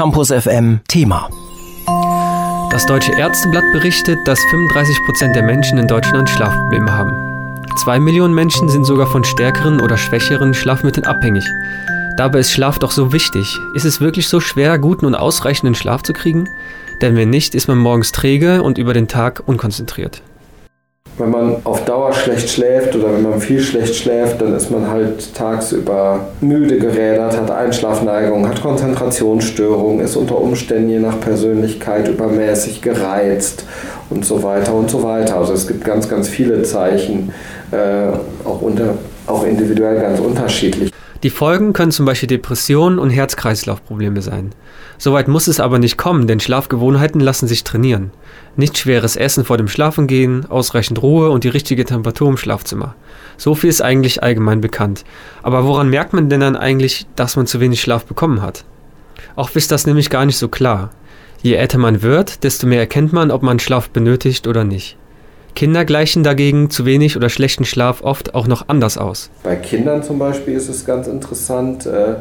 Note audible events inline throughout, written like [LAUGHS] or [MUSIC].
Campus FM Thema. Das Deutsche Ärzteblatt berichtet, dass 35 Prozent der Menschen in Deutschland Schlafprobleme haben. Zwei Millionen Menschen sind sogar von stärkeren oder schwächeren Schlafmitteln abhängig. Dabei ist Schlaf doch so wichtig. Ist es wirklich so schwer, guten und ausreichenden Schlaf zu kriegen? Denn wenn nicht, ist man morgens träge und über den Tag unkonzentriert. Wenn man auf Dauer schlecht schläft oder wenn man viel schlecht schläft, dann ist man halt tagsüber müde gerädert, hat Einschlafneigung, hat Konzentrationsstörungen, ist unter Umständen je nach Persönlichkeit übermäßig gereizt und so weiter und so weiter. Also es gibt ganz, ganz viele Zeichen, äh, auch, unter, auch individuell ganz unterschiedlich. Die Folgen können zum Beispiel Depressionen und Herz-Kreislauf-Probleme sein. Soweit muss es aber nicht kommen, denn Schlafgewohnheiten lassen sich trainieren. Nicht schweres Essen vor dem Schlafengehen, ausreichend Ruhe und die richtige Temperatur im Schlafzimmer. So viel ist eigentlich allgemein bekannt. Aber woran merkt man denn dann eigentlich, dass man zu wenig Schlaf bekommen hat? Auch ist das nämlich gar nicht so klar. Je älter man wird, desto mehr erkennt man, ob man Schlaf benötigt oder nicht. Kinder gleichen dagegen zu wenig oder schlechten Schlaf oft auch noch anders aus. Bei Kindern zum Beispiel ist es ganz interessant, äh,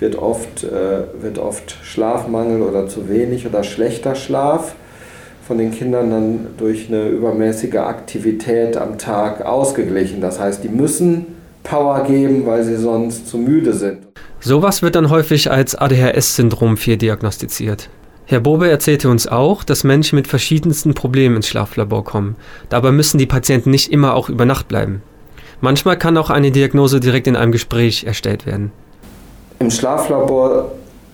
wird, oft, äh, wird oft Schlafmangel oder zu wenig oder schlechter Schlaf von den Kindern dann durch eine übermäßige Aktivität am Tag ausgeglichen. Das heißt, die müssen Power geben, weil sie sonst zu müde sind. Sowas wird dann häufig als ADHS-Syndrom 4 diagnostiziert. Herr Bobe erzählte uns auch, dass Menschen mit verschiedensten Problemen ins Schlaflabor kommen. Dabei müssen die Patienten nicht immer auch über Nacht bleiben. Manchmal kann auch eine Diagnose direkt in einem Gespräch erstellt werden. Im Schlaflabor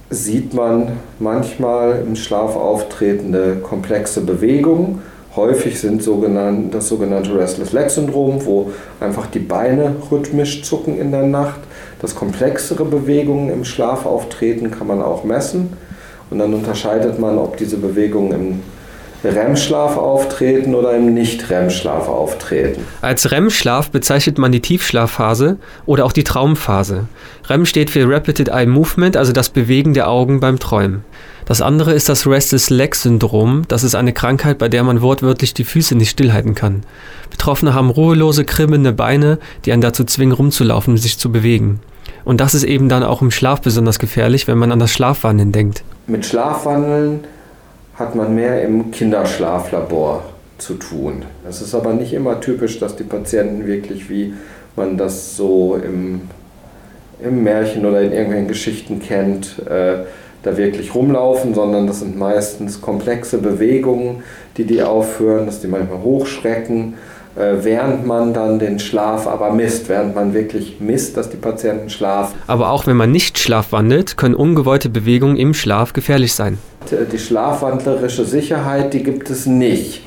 sieht man manchmal im Schlaf auftretende komplexe Bewegungen. Häufig sind sogenannt, das sogenannte Restless Leg Syndrom, wo einfach die Beine rhythmisch zucken in der Nacht. Das komplexere Bewegungen im Schlaf auftreten kann man auch messen. Und dann unterscheidet man, ob diese Bewegungen im REM-Schlaf auftreten oder im Nicht-REM-Schlaf auftreten. Als REM-Schlaf bezeichnet man die Tiefschlafphase oder auch die Traumphase. REM steht für Repeated Eye Movement, also das Bewegen der Augen beim Träumen. Das andere ist das Restless Leg Syndrom. Das ist eine Krankheit, bei der man wortwörtlich die Füße nicht stillhalten kann. Betroffene haben ruhelose, kribbelnde Beine, die einen dazu zwingen, rumzulaufen und sich zu bewegen. Und das ist eben dann auch im Schlaf besonders gefährlich, wenn man an das Schlafwandeln denkt. Mit Schlafwandeln hat man mehr im Kinderschlaflabor zu tun. Es ist aber nicht immer typisch, dass die Patienten wirklich, wie man das so im, im Märchen oder in irgendwelchen Geschichten kennt, äh, da wirklich rumlaufen, sondern das sind meistens komplexe Bewegungen, die die aufführen, dass die manchmal hochschrecken während man dann den Schlaf aber misst, während man wirklich misst, dass die Patienten schlafen. Aber auch wenn man nicht schlafwandelt, können ungewollte Bewegungen im Schlaf gefährlich sein. Die schlafwandlerische Sicherheit, die gibt es nicht.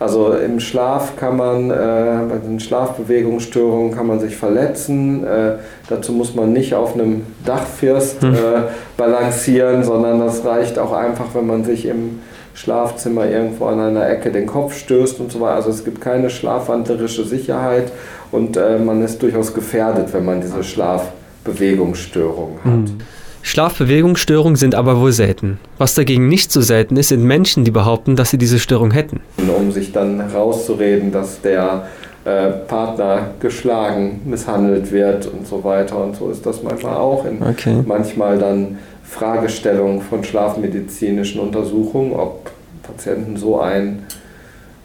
Also im Schlaf kann man, äh, bei den Schlafbewegungsstörungen kann man sich verletzen. Äh, dazu muss man nicht auf einem Dachfirst hm. äh, balancieren, sondern das reicht auch einfach, wenn man sich im Schlafzimmer irgendwo an einer Ecke den Kopf stößt und so weiter. Also es gibt keine schlafwandlerische Sicherheit und äh, man ist durchaus gefährdet, wenn man diese Schlafbewegungsstörung hat. Mhm. Schlafbewegungsstörungen sind aber wohl selten. Was dagegen nicht so selten ist, sind Menschen, die behaupten, dass sie diese Störung hätten. Um sich dann rauszureden, dass der äh, Partner geschlagen, misshandelt wird und so weiter. Und so ist das manchmal auch. In, okay. Manchmal dann Fragestellung von schlafmedizinischen Untersuchungen, ob Patienten so, ein,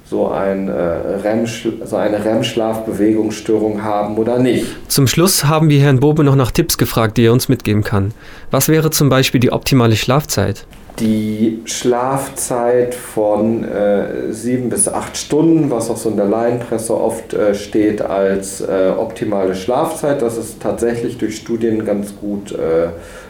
so, ein, äh, REM, so eine REM-Schlafbewegungsstörung haben oder nicht. Zum Schluss haben wir Herrn Bobe noch nach Tipps gefragt, die er uns mitgeben kann. Was wäre zum Beispiel die optimale Schlafzeit? Die Schlafzeit von äh, sieben bis acht Stunden, was auch so in der Laienpresse oft äh, steht als äh, optimale Schlafzeit, das ist tatsächlich durch Studien ganz gut äh,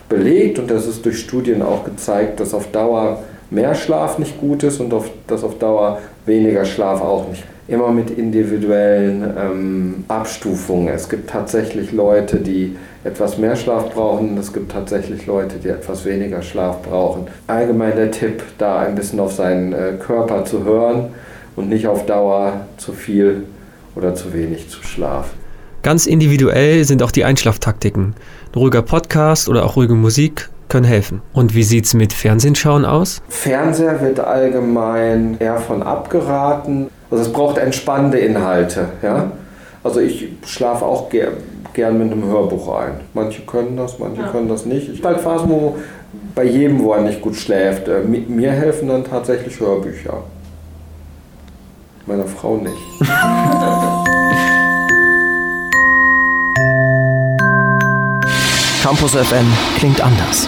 belegt und das ist durch Studien auch gezeigt, dass auf Dauer mehr Schlaf nicht gut ist und auf, dass auf Dauer weniger Schlaf auch nicht. Immer mit individuellen ähm, Abstufungen. Es gibt tatsächlich Leute, die etwas mehr Schlaf brauchen, es gibt tatsächlich Leute, die etwas weniger Schlaf brauchen. Allgemein der Tipp, da ein bisschen auf seinen äh, Körper zu hören und nicht auf Dauer zu viel oder zu wenig zu schlafen. Ganz individuell sind auch die Einschlaftaktiken. Ein ruhiger Podcast oder auch ruhige Musik können helfen. Und wie sieht es mit Fernsehschauen aus? Fernseher wird allgemein eher von abgeraten. Also es braucht entspannende Inhalte. Ja? Also ich schlafe auch ger gern mit einem Hörbuch ein. Manche können das, manche ja. können das nicht. Ich habe halt Phasen, wo, bei jedem, wo er nicht gut schläft. Äh, mir helfen dann tatsächlich Hörbücher. Meiner Frau nicht. [LAUGHS] Campus FM klingt anders.